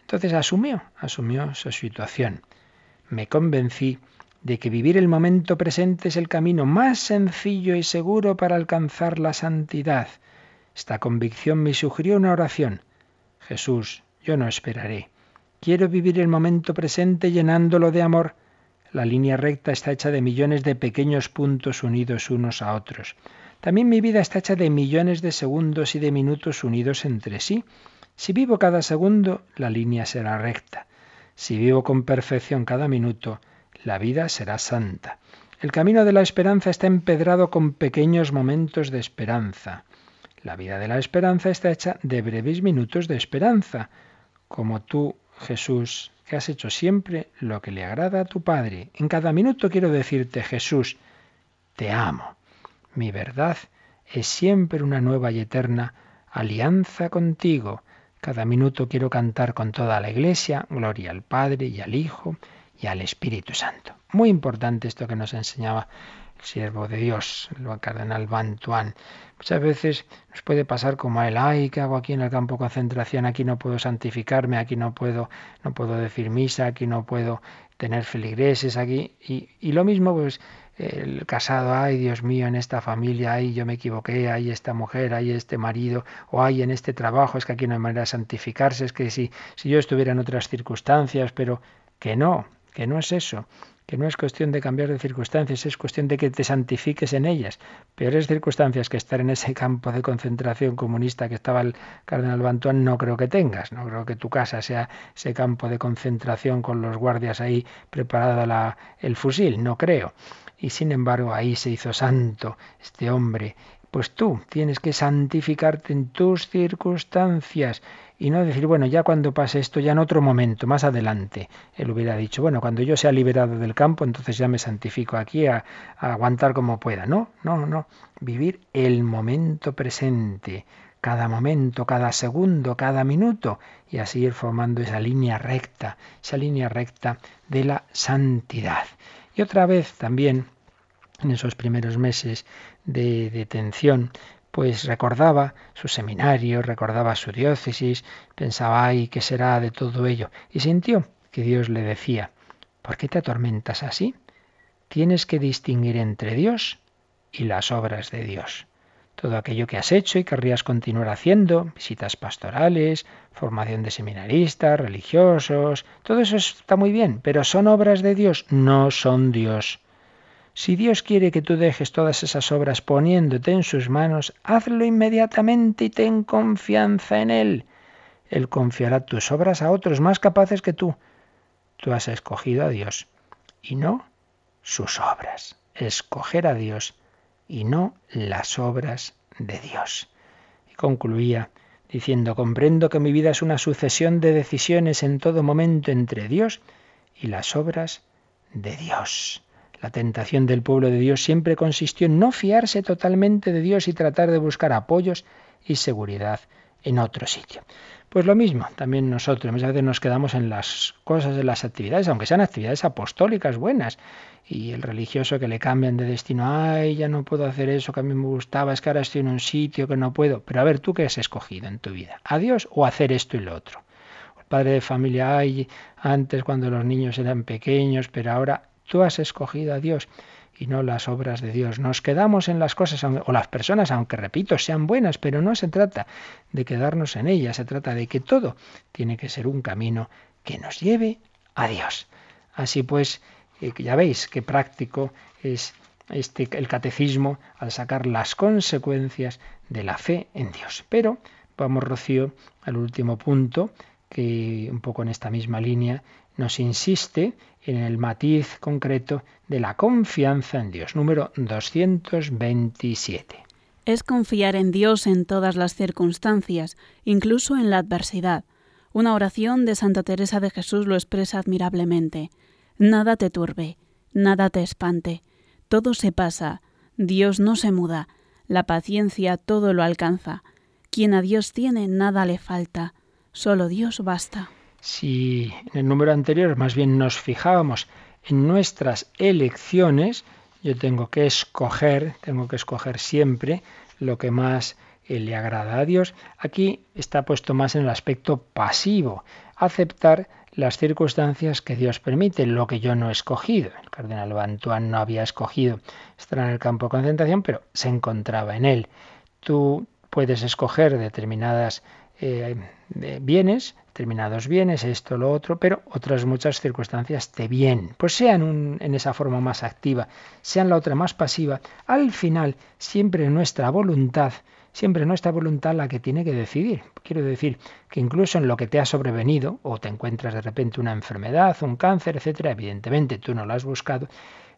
Entonces asumió, asumió su situación. Me convencí de que vivir el momento presente es el camino más sencillo y seguro para alcanzar la santidad. Esta convicción me sugirió una oración. Jesús, yo no esperaré. Quiero vivir el momento presente llenándolo de amor. La línea recta está hecha de millones de pequeños puntos unidos unos a otros. También mi vida está hecha de millones de segundos y de minutos unidos entre sí. Si vivo cada segundo, la línea será recta. Si vivo con perfección cada minuto, la vida será santa. El camino de la esperanza está empedrado con pequeños momentos de esperanza. La vida de la esperanza está hecha de breves minutos de esperanza, como tú, Jesús, que has hecho siempre lo que le agrada a tu Padre. En cada minuto quiero decirte, Jesús, te amo. Mi verdad es siempre una nueva y eterna alianza contigo. Cada minuto quiero cantar con toda la iglesia, gloria al Padre y al Hijo y al Espíritu Santo. Muy importante esto que nos enseñaba el siervo de Dios, el cardenal Bantuan. Muchas veces nos puede pasar como a él, ay, ¿qué hago aquí en el campo de concentración? Aquí no puedo santificarme, aquí no puedo, no puedo decir misa, aquí no puedo tener feligreses, aquí. Y, y lo mismo, pues, el casado, ay Dios mío, en esta familia, ay yo me equivoqué, ay esta mujer, ay este marido, o ay en este trabajo, es que aquí no hay manera de santificarse, es que si, si yo estuviera en otras circunstancias, pero que no, que no es eso, que no es cuestión de cambiar de circunstancias, es cuestión de que te santifiques en ellas. Peores circunstancias que estar en ese campo de concentración comunista que estaba el cardenal Bantuán no creo que tengas, no creo que tu casa sea ese campo de concentración con los guardias ahí preparada la, el fusil, no creo. Y sin embargo ahí se hizo santo este hombre. Pues tú tienes que santificarte en tus circunstancias y no decir, bueno, ya cuando pase esto, ya en otro momento, más adelante. Él hubiera dicho, bueno, cuando yo sea liberado del campo, entonces ya me santifico aquí a, a aguantar como pueda. No, no, no. Vivir el momento presente, cada momento, cada segundo, cada minuto, y así ir formando esa línea recta, esa línea recta de la santidad. Y otra vez también, en esos primeros meses de detención, pues recordaba su seminario, recordaba su diócesis, pensaba, ay, ¿qué será de todo ello? Y sintió que Dios le decía, ¿por qué te atormentas así? Tienes que distinguir entre Dios y las obras de Dios. Todo aquello que has hecho y querrías continuar haciendo, visitas pastorales, formación de seminaristas, religiosos, todo eso está muy bien, pero ¿son obras de Dios? No son Dios. Si Dios quiere que tú dejes todas esas obras poniéndote en sus manos, hazlo inmediatamente y ten confianza en Él. Él confiará tus obras a otros más capaces que tú. Tú has escogido a Dios y no sus obras. Escoger a Dios y no las obras de Dios. Y concluía diciendo, comprendo que mi vida es una sucesión de decisiones en todo momento entre Dios y las obras de Dios. La tentación del pueblo de Dios siempre consistió en no fiarse totalmente de Dios y tratar de buscar apoyos y seguridad en otro sitio. Pues lo mismo, también nosotros muchas veces nos quedamos en las cosas, de las actividades, aunque sean actividades apostólicas buenas, y el religioso que le cambian de destino, ay, ya no puedo hacer eso que a mí me gustaba, es que ahora estoy en un sitio que no puedo. Pero a ver, ¿tú qué has escogido en tu vida? ¿A Dios o hacer esto y lo otro? El padre de familia, ay, antes cuando los niños eran pequeños, pero ahora Tú has escogido a Dios y no las obras de Dios. Nos quedamos en las cosas o las personas, aunque repito, sean buenas, pero no se trata de quedarnos en ellas, se trata de que todo tiene que ser un camino que nos lleve a Dios. Así pues, eh, ya veis qué práctico es este, el catecismo al sacar las consecuencias de la fe en Dios. Pero vamos, Rocío, al último punto, que un poco en esta misma línea nos insiste en el matiz concreto de la confianza en Dios. Número 227. Es confiar en Dios en todas las circunstancias, incluso en la adversidad. Una oración de Santa Teresa de Jesús lo expresa admirablemente. Nada te turbe, nada te espante, todo se pasa, Dios no se muda, la paciencia todo lo alcanza. Quien a Dios tiene, nada le falta, solo Dios basta. Si en el número anterior más bien nos fijábamos en nuestras elecciones, yo tengo que escoger, tengo que escoger siempre lo que más eh, le agrada a Dios. Aquí está puesto más en el aspecto pasivo. aceptar las circunstancias que Dios permite, lo que yo no he escogido. El cardenal Bantuan no había escogido estar en el campo de concentración, pero se encontraba en él. Tú puedes escoger determinadas eh, bienes, determinados bienes, esto, lo otro, pero otras muchas circunstancias te vienen. Pues sean en esa forma más activa, sean la otra más pasiva, al final siempre nuestra voluntad siempre nuestra voluntad la que tiene que decidir. Quiero decir que incluso en lo que te ha sobrevenido, o te encuentras de repente una enfermedad, un cáncer, etcétera, evidentemente tú no lo has buscado,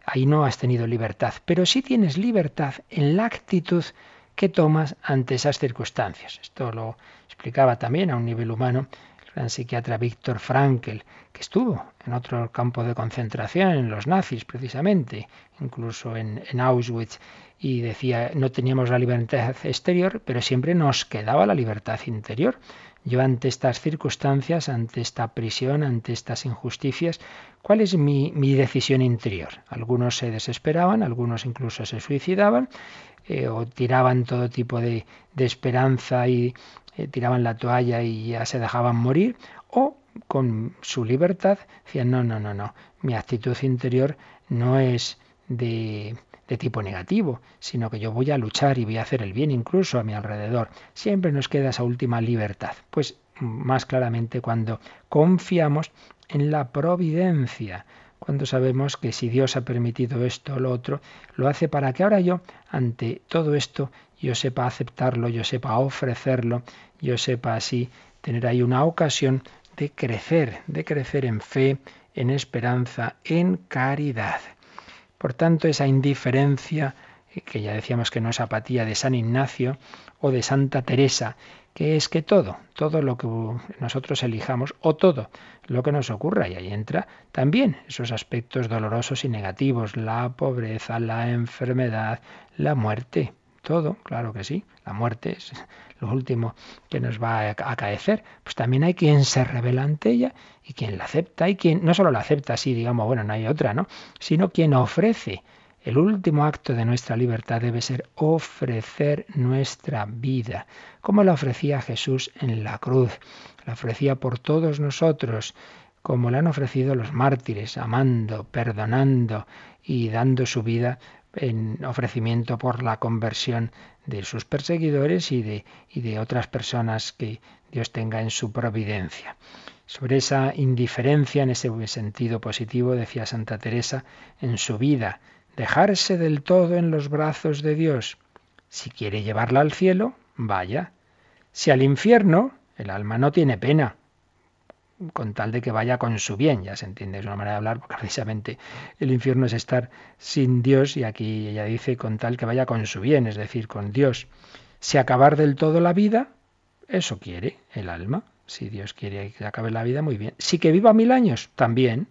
ahí no has tenido libertad, pero sí tienes libertad en la actitud que tomas ante esas circunstancias. Esto lo explicaba también a un nivel humano gran psiquiatra Víctor Frankl, que estuvo en otro campo de concentración, en los nazis precisamente, incluso en, Auschwitz, y decía, no teníamos la libertad exterior, pero siempre nos quedaba la libertad interior. Yo ante estas circunstancias, ante esta prisión, ante estas injusticias, ¿cuál es mi, decisión interior? Algunos se desesperaban, algunos incluso se suicidaban eh, o tiraban todo tipo de, esperanza y eh, tiraban la toalla y ya se dejaban morir, o con su libertad decían, no, no, no, no, mi actitud interior no es de de tipo negativo, sino que yo voy a luchar y voy a hacer el bien incluso a mi alrededor. Siempre nos queda esa última libertad. Pues más claramente cuando confiamos en la providencia, cuando sabemos que si Dios ha permitido esto o lo otro, lo hace para que ahora yo, ante todo esto, yo sepa aceptarlo, yo sepa ofrecerlo, yo sepa así tener ahí una ocasión de crecer, de crecer en fe, en esperanza, en caridad. Por tanto, esa indiferencia, eh, que ya decíamos que no es apatía de San Ignacio o de Santa Teresa, que es que todo, todo lo que nosotros elijamos o todo lo que nos ocurra, y ahí entra también esos aspectos dolorosos y negativos, la pobreza, la enfermedad, la muerte, todo, claro que sí, la muerte es lo último que nos va a acaecer. Pues también hay quien se revela ante ella y quien la acepta y quien no solo la acepta así, digamos, bueno, no hay otra, ¿no? Sino quien ofrece. El último acto de nuestra libertad debe ser ofrecer nuestra vida, como la ofrecía Jesús en la cruz. La ofrecía por todos nosotros, como la han ofrecido los mártires, amando, perdonando y dando su vida en ofrecimiento por la conversión de sus perseguidores y de, y de otras personas que Dios tenga en su providencia. Sobre esa indiferencia, en ese sentido positivo, decía Santa Teresa, en su vida, dejarse del todo en los brazos de Dios. Si quiere llevarla al cielo, vaya. Si al infierno, el alma no tiene pena con tal de que vaya con su bien, ya se entiende, es una manera de hablar, porque precisamente el infierno es estar sin Dios y aquí ella dice con tal que vaya con su bien, es decir, con Dios. Si acabar del todo la vida, eso quiere el alma, si Dios quiere que acabe la vida, muy bien. Si que viva mil años, también.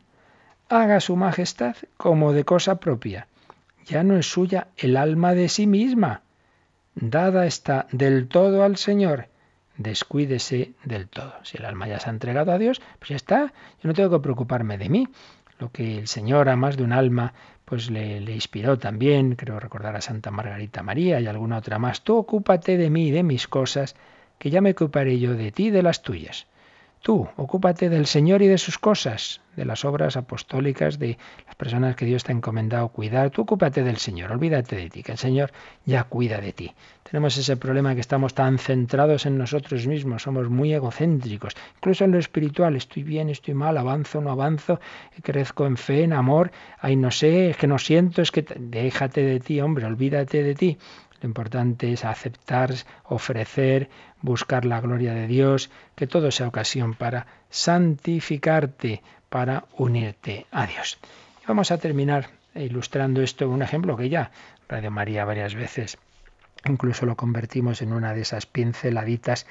Haga su majestad como de cosa propia. Ya no es suya el alma de sí misma. Dada está del todo al Señor descuídese del todo. Si el alma ya se ha entregado a Dios, pues ya está, yo no tengo que preocuparme de mí. Lo que el Señor a más de un alma pues le, le, inspiró también, creo recordar a Santa Margarita María y alguna otra más. Tú ocúpate de mí y de mis cosas, que ya me ocuparé yo de ti y de las tuyas. Tú, ocúpate del Señor y de sus cosas, de las obras apostólicas, de las personas que Dios te ha encomendado cuidar. Tú ocúpate del Señor, olvídate de ti, que el Señor ya cuida de ti. Tenemos ese problema que estamos tan centrados en nosotros mismos, somos muy egocéntricos, incluso en lo espiritual, estoy bien, estoy mal, avanzo, no avanzo, crezco en fe, en amor, ay no sé, es que no siento, es que déjate de ti, hombre, olvídate de ti. Lo importante es aceptar, ofrecer, buscar la gloria de Dios, que todo sea ocasión para santificarte, para unirte a Dios. Y vamos a terminar ilustrando esto un ejemplo que ya Radio María varias veces incluso lo convertimos en una de esas pinceladitas,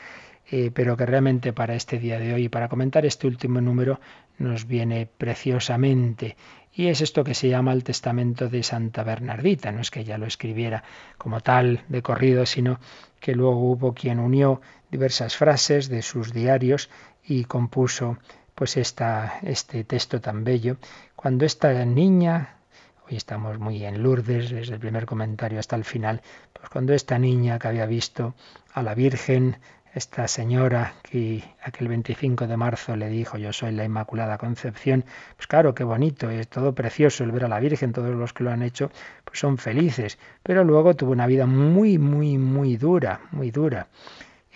eh, pero que realmente para este día de hoy, para comentar este último número, nos viene preciosamente. Y es esto que se llama el Testamento de Santa Bernardita. No es que ella lo escribiera como tal de corrido, sino que luego hubo quien unió diversas frases de sus diarios y compuso pues esta, este texto tan bello. Cuando esta niña, hoy estamos muy en Lourdes, desde el primer comentario hasta el final, pues cuando esta niña que había visto a la Virgen esta señora que aquel 25 de marzo le dijo yo soy la Inmaculada Concepción, pues claro, qué bonito, es todo precioso el ver a la Virgen, todos los que lo han hecho pues son felices, pero luego tuvo una vida muy, muy, muy dura, muy dura,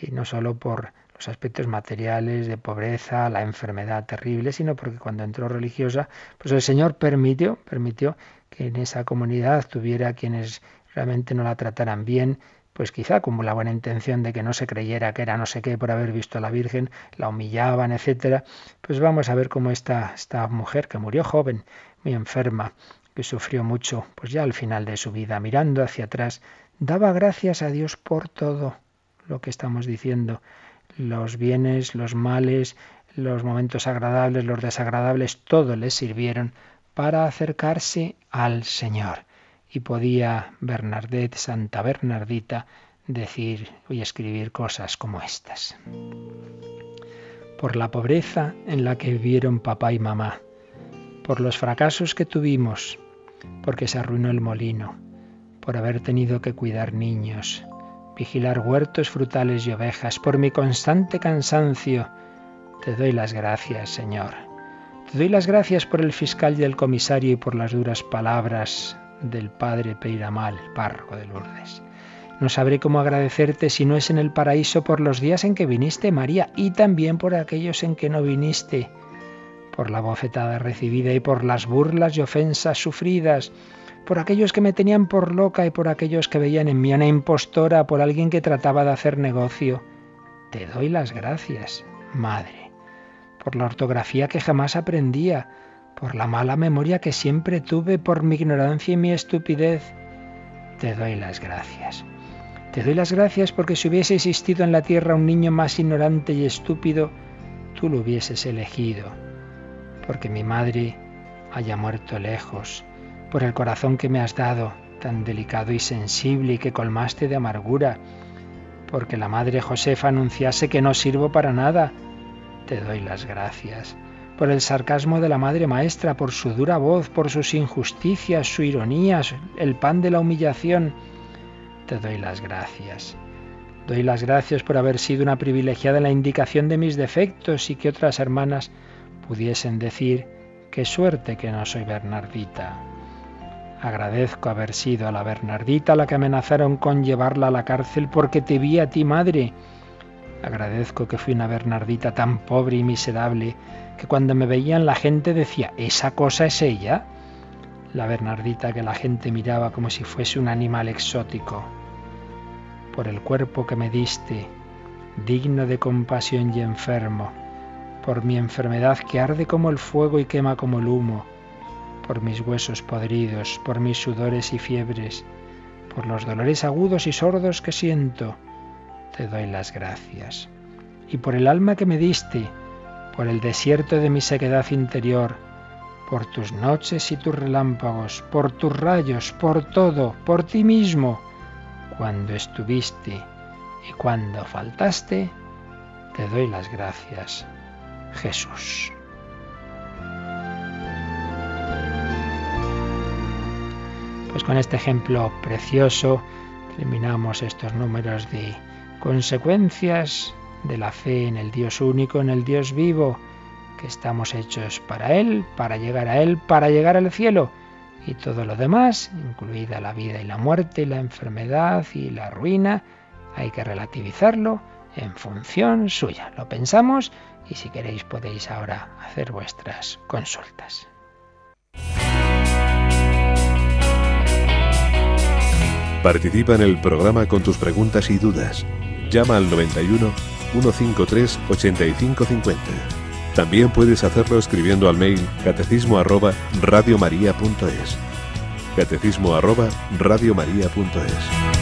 y no solo por los aspectos materiales de pobreza, la enfermedad terrible, sino porque cuando entró religiosa, pues el Señor permitió, permitió que en esa comunidad tuviera quienes realmente no la trataran bien, pues quizá como la buena intención de que no se creyera que era no sé qué por haber visto a la Virgen, la humillaban, etcétera, pues vamos a ver cómo esta, esta mujer que murió joven, muy enferma, que sufrió mucho, pues ya al final de su vida, mirando hacia atrás, daba gracias a Dios por todo lo que estamos diciendo, los bienes, los males, los momentos agradables, los desagradables, todo le sirvieron para acercarse al Señor y podía Bernadette, Santa Bernardita, decir y escribir cosas como estas. Por la pobreza en la que vivieron papá y mamá, por los fracasos que tuvimos, porque se arruinó el molino, por haber tenido que cuidar niños, vigilar huertos frutales y ovejas, por mi constante cansancio, te doy las gracias, Señor. Te doy las gracias por el fiscal y el comisario y por las duras palabras del padre Peiramal, párroco de Lourdes. No sabré cómo agradecerte si no es en el paraíso por los días en que viniste, María, y también por aquellos en que no viniste, por la bofetada recibida y por las burlas y ofensas sufridas, por aquellos que me tenían por loca y por aquellos que veían en mí una impostora, por alguien que trataba de hacer negocio. Te doy las gracias, Madre, por la ortografía que jamás aprendía, por la mala memoria que siempre tuve, por mi ignorancia y mi estupidez. Te doy las gracias. Te doy las gracias porque si hubiese existido en la tierra un niño más ignorante y estúpido, tú lo hubieses elegido. Porque mi madre haya muerto lejos, por el corazón que me has dado, tan delicado y sensible y que colmaste de amargura, porque la madre Josefa anunciase que no sirvo para nada. Te doy las gracias por el sarcasmo de la Madre Maestra, por su dura voz, por sus injusticias, su ironía, el pan de la humillación. Te doy las gracias. Doy las gracias por haber sido una privilegiada en la indicación de mis defectos y que otras hermanas pudiesen decir, qué suerte que no soy Bernardita. Agradezco haber sido a la Bernardita la que amenazaron con llevarla a la cárcel porque te vi a ti, madre. Agradezco que fui una Bernardita tan pobre y miserable que cuando me veían la gente decía, ¿esa cosa es ella? La Bernardita que la gente miraba como si fuese un animal exótico. Por el cuerpo que me diste, digno de compasión y enfermo, por mi enfermedad que arde como el fuego y quema como el humo, por mis huesos podridos, por mis sudores y fiebres, por los dolores agudos y sordos que siento, te doy las gracias. Y por el alma que me diste, por el desierto de mi sequedad interior, por tus noches y tus relámpagos, por tus rayos, por todo, por ti mismo, cuando estuviste y cuando faltaste, te doy las gracias, Jesús. Pues con este ejemplo precioso terminamos estos números de consecuencias de la fe en el Dios único, en el Dios vivo, que estamos hechos para Él, para llegar a Él, para llegar al cielo. Y todo lo demás, incluida la vida y la muerte, la enfermedad y la ruina, hay que relativizarlo en función suya. Lo pensamos y si queréis podéis ahora hacer vuestras consultas. Participa en el programa con tus preguntas y dudas. Llama al 91 153 8550. También puedes hacerlo escribiendo al mail catecismo arroba radiomaria.es. Catecismo arroba radiomaria.es.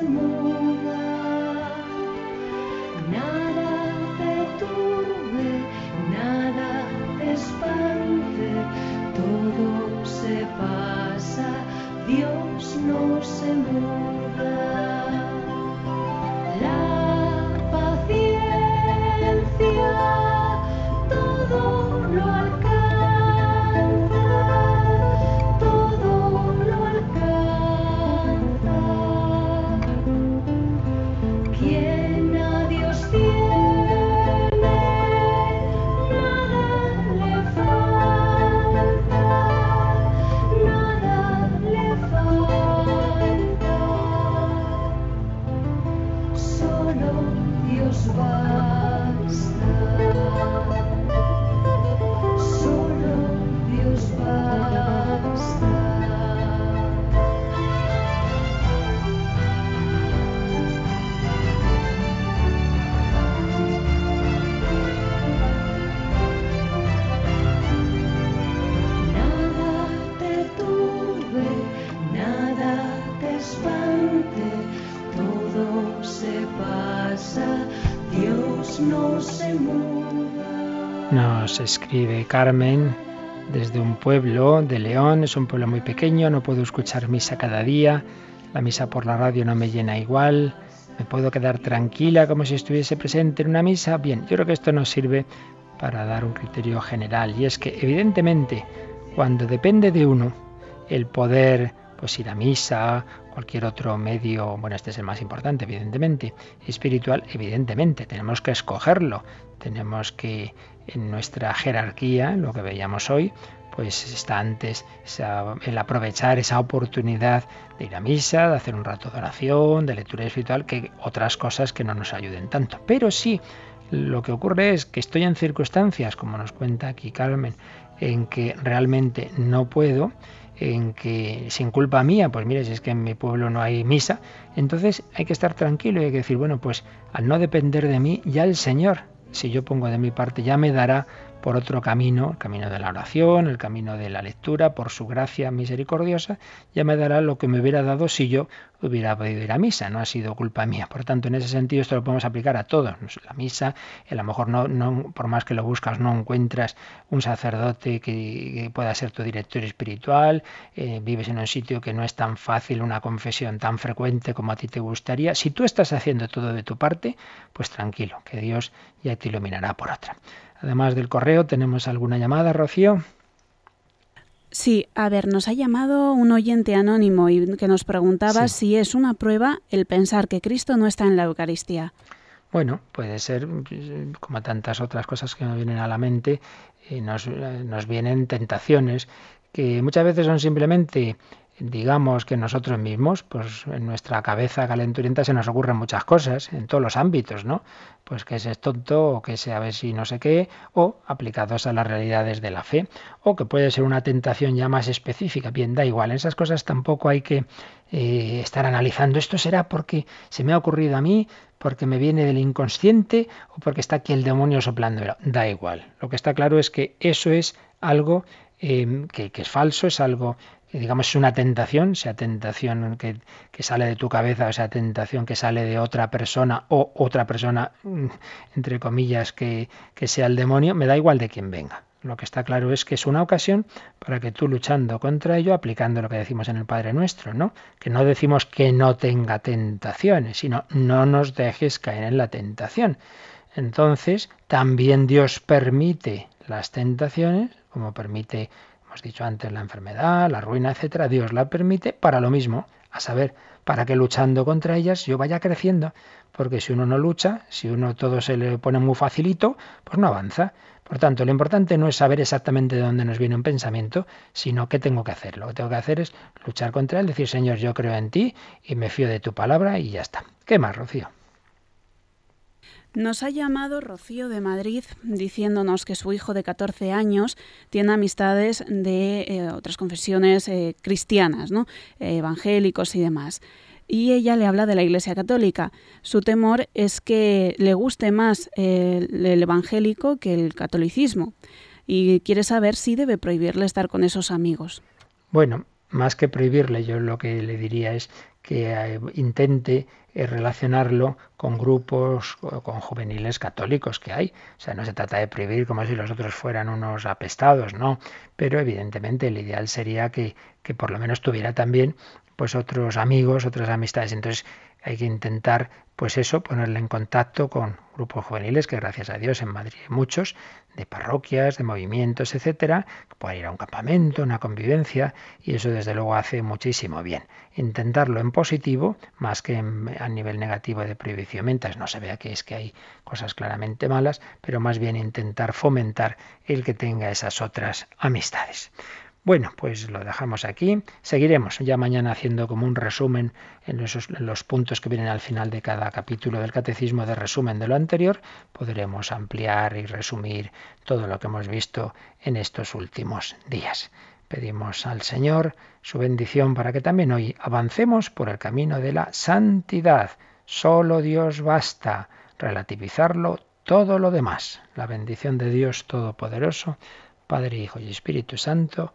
todo escribe Carmen desde un pueblo de León, es un pueblo muy pequeño, no puedo escuchar misa cada día, la misa por la radio no me llena igual, me puedo quedar tranquila como si estuviese presente en una misa. Bien, yo creo que esto nos sirve para dar un criterio general. Y es que evidentemente cuando depende de uno el poder pues ir a misa, cualquier otro medio, bueno, este es el más importante, evidentemente, espiritual, evidentemente, tenemos que escogerlo, tenemos que en nuestra jerarquía, lo que veíamos hoy, pues está antes el aprovechar esa oportunidad de ir a misa, de hacer un rato de oración, de lectura espiritual, que otras cosas que no nos ayuden tanto. Pero sí, lo que ocurre es que estoy en circunstancias, como nos cuenta aquí Carmen, en que realmente no puedo, en que sin culpa mía, pues mire, si es que en mi pueblo no hay misa, entonces hay que estar tranquilo y hay que decir, bueno, pues al no depender de mí, ya el Señor, si yo pongo de mi parte, ya me dará por otro camino, el camino de la oración, el camino de la lectura, por su gracia misericordiosa, ya me dará lo que me hubiera dado si yo hubiera podido ir a misa, no ha sido culpa mía. Por tanto, en ese sentido esto lo podemos aplicar a todos. La misa, a lo mejor no, no por más que lo buscas, no encuentras un sacerdote que, pueda ser tu director espiritual, eh, vives en un sitio que no es tan fácil, una confesión tan frecuente como a ti te gustaría. Si tú estás haciendo todo de tu parte, pues tranquilo, que Dios ya te iluminará por otra. Además del correo, ¿tenemos alguna llamada, Rocío? Sí, a ver, nos ha llamado un oyente anónimo y que nos preguntaba si es una prueba el pensar que Cristo no está en la Eucaristía. Bueno, puede ser, como tantas otras cosas que nos vienen a la mente, eh, nos, eh, nos vienen tentaciones que muchas veces son simplemente digamos que nosotros mismos, pues en nuestra cabeza calenturienta se nos ocurren muchas cosas, en todos los ámbitos, ¿no? Pues que ese es tonto, o que sea a ver si no sé qué, o aplicados a las realidades de la fe, o que puede ser una tentación ya más específica. Bien, da igual, en esas cosas tampoco hay que eh, estar analizando. Esto será porque se me ha ocurrido a mí, porque me viene del inconsciente, o porque está aquí el demonio soplando. Da igual. Lo que está claro es que eso es algo eh, que, que es falso, es algo digamos, es una tentación, sea tentación que, que, sale de tu cabeza o sea tentación que sale de otra persona o otra persona, mm, entre comillas, que, que sea el demonio, me da igual de quién venga. Lo que está claro es que es una ocasión para que tú luchando contra ello, aplicando lo que decimos en el Padre Nuestro, ¿no? Que no decimos que no tenga tentaciones, sino no nos dejes caer en la tentación. Entonces, también Dios permite las tentaciones, como permite hemos dicho antes, la enfermedad, la ruina, etcétera, Dios la permite para lo mismo, a saber, para que luchando contra ellas yo vaya creciendo, porque si uno no lucha, si uno todo se le pone muy facilito, pues no avanza. Por tanto, lo importante no es saber exactamente de dónde nos viene un pensamiento, sino qué tengo que hacer. Lo que tengo que hacer es luchar contra él, decir, Señor, yo creo en ti y me fío de tu palabra y ya está. ¿Qué más, Rocío? Nos ha llamado Rocío de Madrid diciéndonos que su hijo de 14 años tiene amistades de eh, otras confesiones eh, cristianas, ¿no? evangélicos y demás. Y ella le habla de la Iglesia Católica. Su temor es que le guste más el evangélico que el catolicismo. Y quiere saber si debe prohibirle estar con esos amigos. Bueno, más que prohibirle, yo lo que le diría es que eh, intente eh, relacionarlo con grupos, con juveniles católicos que hay. O sea, no se trata de prohibir como si los otros fueran unos apestados, no. Pero evidentemente el ideal sería que, que por lo menos tuviera también pues otros amigos, otras amistades. Entonces hay que intentar, pues eso, ponerle en contacto con grupos juveniles, que gracias a Dios en Madrid hay muchos, de parroquias, de movimientos, etcétera, que puedan ir a un campamento, una convivencia, y eso desde luego hace muchísimo bien. Intentarlo en positivo, más que a nivel negativo de prohibición, mientras no se vea que es que hay cosas claramente malas, pero más bien intentar fomentar el que tenga esas otras amistades. Bueno, pues lo dejamos aquí. Seguiremos ya mañana haciendo como un resumen en los, puntos que vienen al final de cada capítulo del catecismo de resumen de lo anterior. Podremos ampliar y resumir todo lo que hemos visto en estos últimos días. Pedimos al Señor su bendición para que también hoy avancemos por el camino de la santidad. Solo Dios basta. Relativizarlo todo lo demás. La bendición de Dios Todopoderoso, Padre, Hijo y Espíritu Santo,